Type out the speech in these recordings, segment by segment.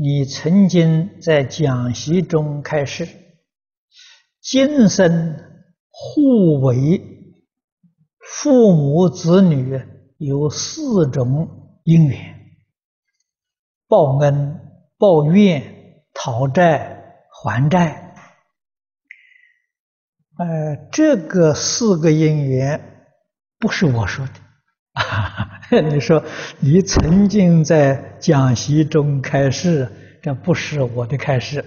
你曾经在讲习中开示，今生互为父母子女有四种因缘：报恩、报怨、讨债、还债。呃，这个四个因缘不是我说的。哈 哈 你说你曾经在讲习中开示，这不是我的开示，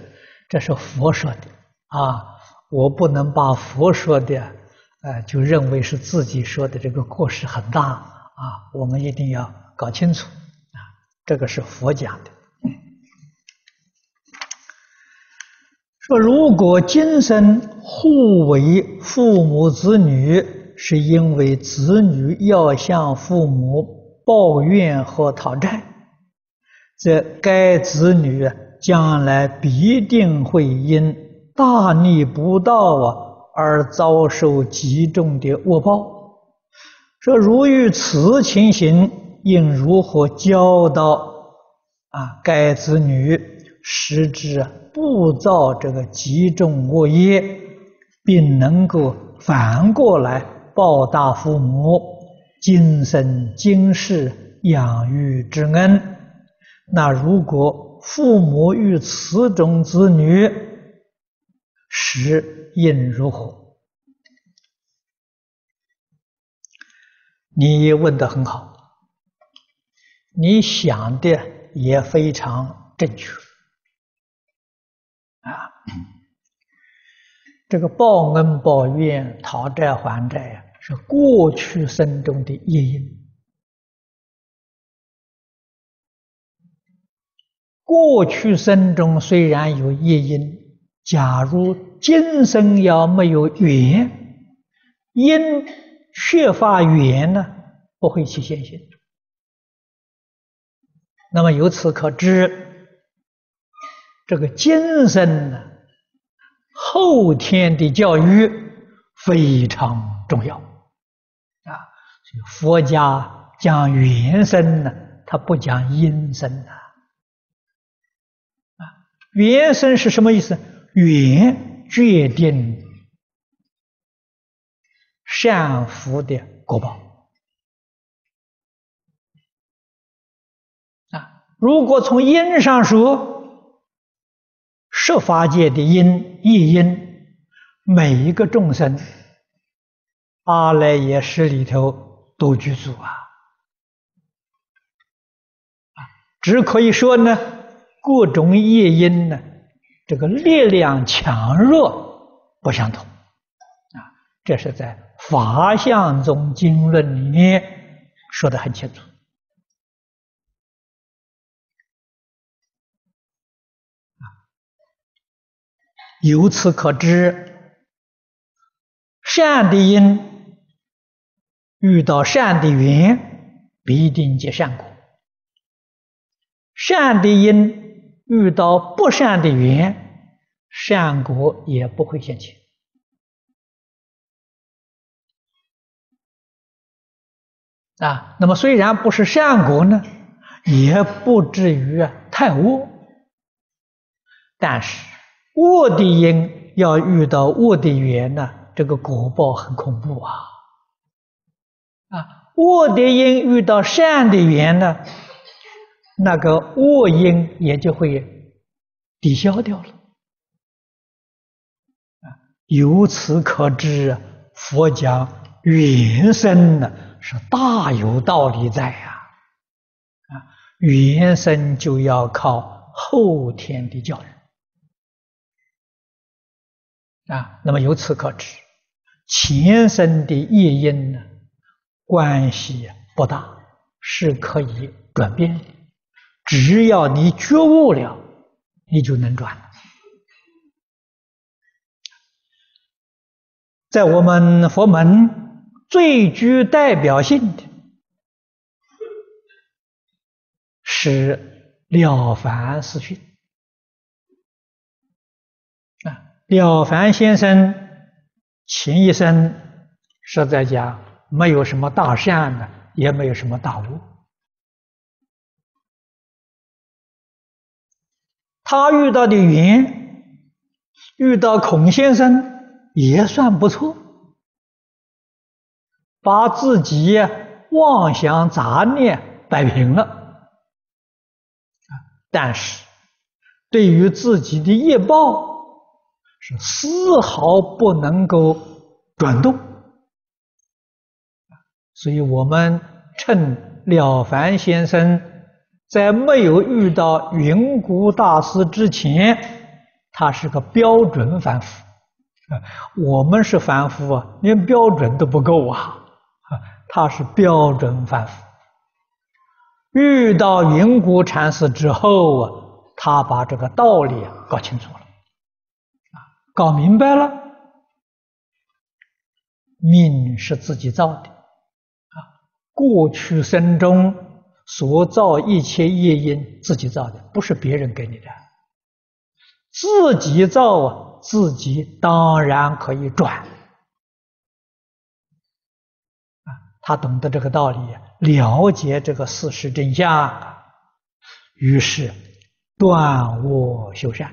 这是佛说的啊！我不能把佛说的，呃，就认为是自己说的，这个过失很大啊！我们一定要搞清楚啊，这个是佛讲的。说如果今生互为父母子女。是因为子女要向父母抱怨和讨债，则该子女将来必定会因大逆不道啊而遭受极重的恶报。说如遇此情形，应如何教导啊？该子女使之不造这个极重恶业，并能够反过来。报答父母今生今世养育之恩，那如果父母与此种子女，时应如何？你问的很好，你想的也非常正确这个报恩报怨、讨债还债啊，是过去生中的业因。过去生中虽然有业因，假如今生要没有缘，因缺乏缘呢，不会起现行。那么由此可知，这个今生呢，后天的教育非常重要啊！所以佛家讲缘生呢，他不讲因生的啊。缘生是什么意思？缘决定善福的果报啊！如果从因上说，设法界的因业因，每一个众生，阿赖耶识里头都具足啊！只可以说呢，各种业因呢，这个力量强弱不相同啊。这是在《法相宗经论》里面说得很清楚。由此可知，善的因遇到善的缘，必定结善果；善的因遇到不善的缘，善果也不会现前。啊，那么虽然不是善果呢，也不至于太恶，但是。恶的因要遇到恶的缘呢，这个果报很恐怖啊！啊，恶的因遇到善的缘呢，那个恶因也就会抵消掉了。由此可知，佛讲缘生呢是大有道理在呀！啊，缘生就要靠后天的教育。啊，那么由此可知，前生的业因呢，关系不大，是可以转变。只要你觉悟了，你就能转。在我们佛门最具代表性的，是《了凡四训》。了凡先生前一生实在讲没有什么大善的，也没有什么大恶。他遇到的缘，遇到孔先生也算不错，把自己妄想杂念摆平了。但是，对于自己的业报，是丝毫不能够转动。所以我们趁了凡先生在没有遇到云谷大师之前，他是个标准凡夫。啊，我们是凡夫啊，连标准都不够啊！啊，他是标准凡夫。遇到云谷禅师之后啊，他把这个道理搞清楚了，搞明白了，命是自己造的，啊，过去生中所造一切业因自己造的，不是别人给你的，自己造啊，自己当然可以转啊。他懂得这个道理，了解这个事实真相，于是断恶修善，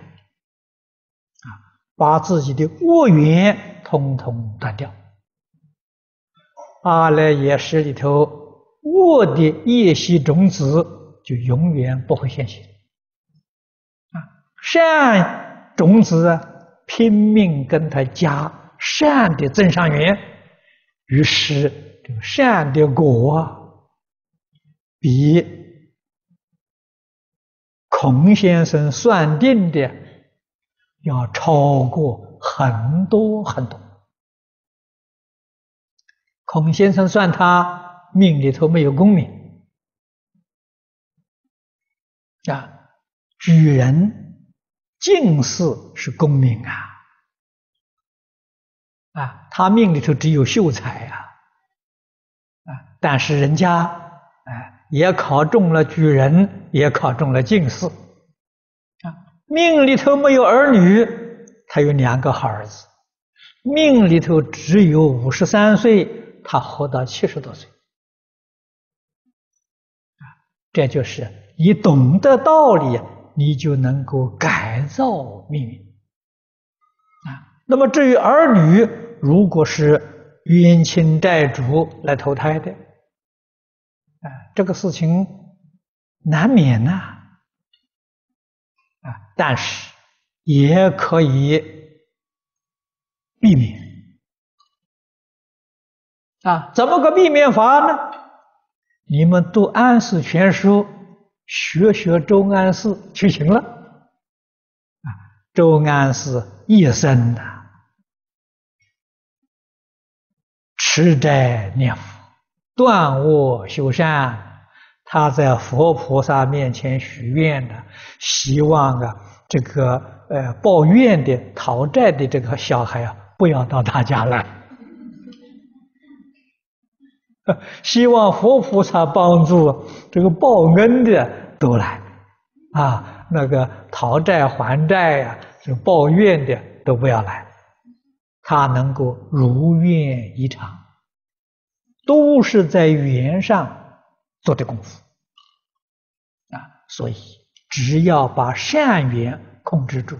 把自己的恶缘通通断掉。阿赖耶识里头恶的业习种子就永远不会现行，啊，善种子拼命跟他加善的增上缘，于是这个。善的果比孔先生算定的要超过很多很多。孔先生算他命里头没有功名啊，举人进士是功名啊，啊，他命里头只有秀才啊。但是人家哎也考中了举人，也考中了进士，命里头没有儿女，他有两个好儿子；命里头只有五十三岁，他活到七十多岁，这就是你懂得道理，你就能够改造命运，啊，那么至于儿女，如果是冤亲债主来投胎的。啊，这个事情难免呐，但是也可以避免，啊，怎么个避免法呢？你们读《安世全书》，学学周安世就行了。啊，周安世一生呐，持斋念佛。断恶修善，他在佛菩萨面前许愿的，希望啊，这个呃报怨的讨债的这个小孩啊，不要到他家来，希望佛菩萨帮助这个报恩的都来，啊，那个讨债还债呀，这报怨的都不要来，他能够如愿以偿。都是在缘上做的功夫，所以只要把善缘控制住，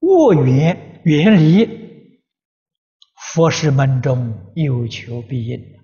恶缘远离，佛事门中有求必应。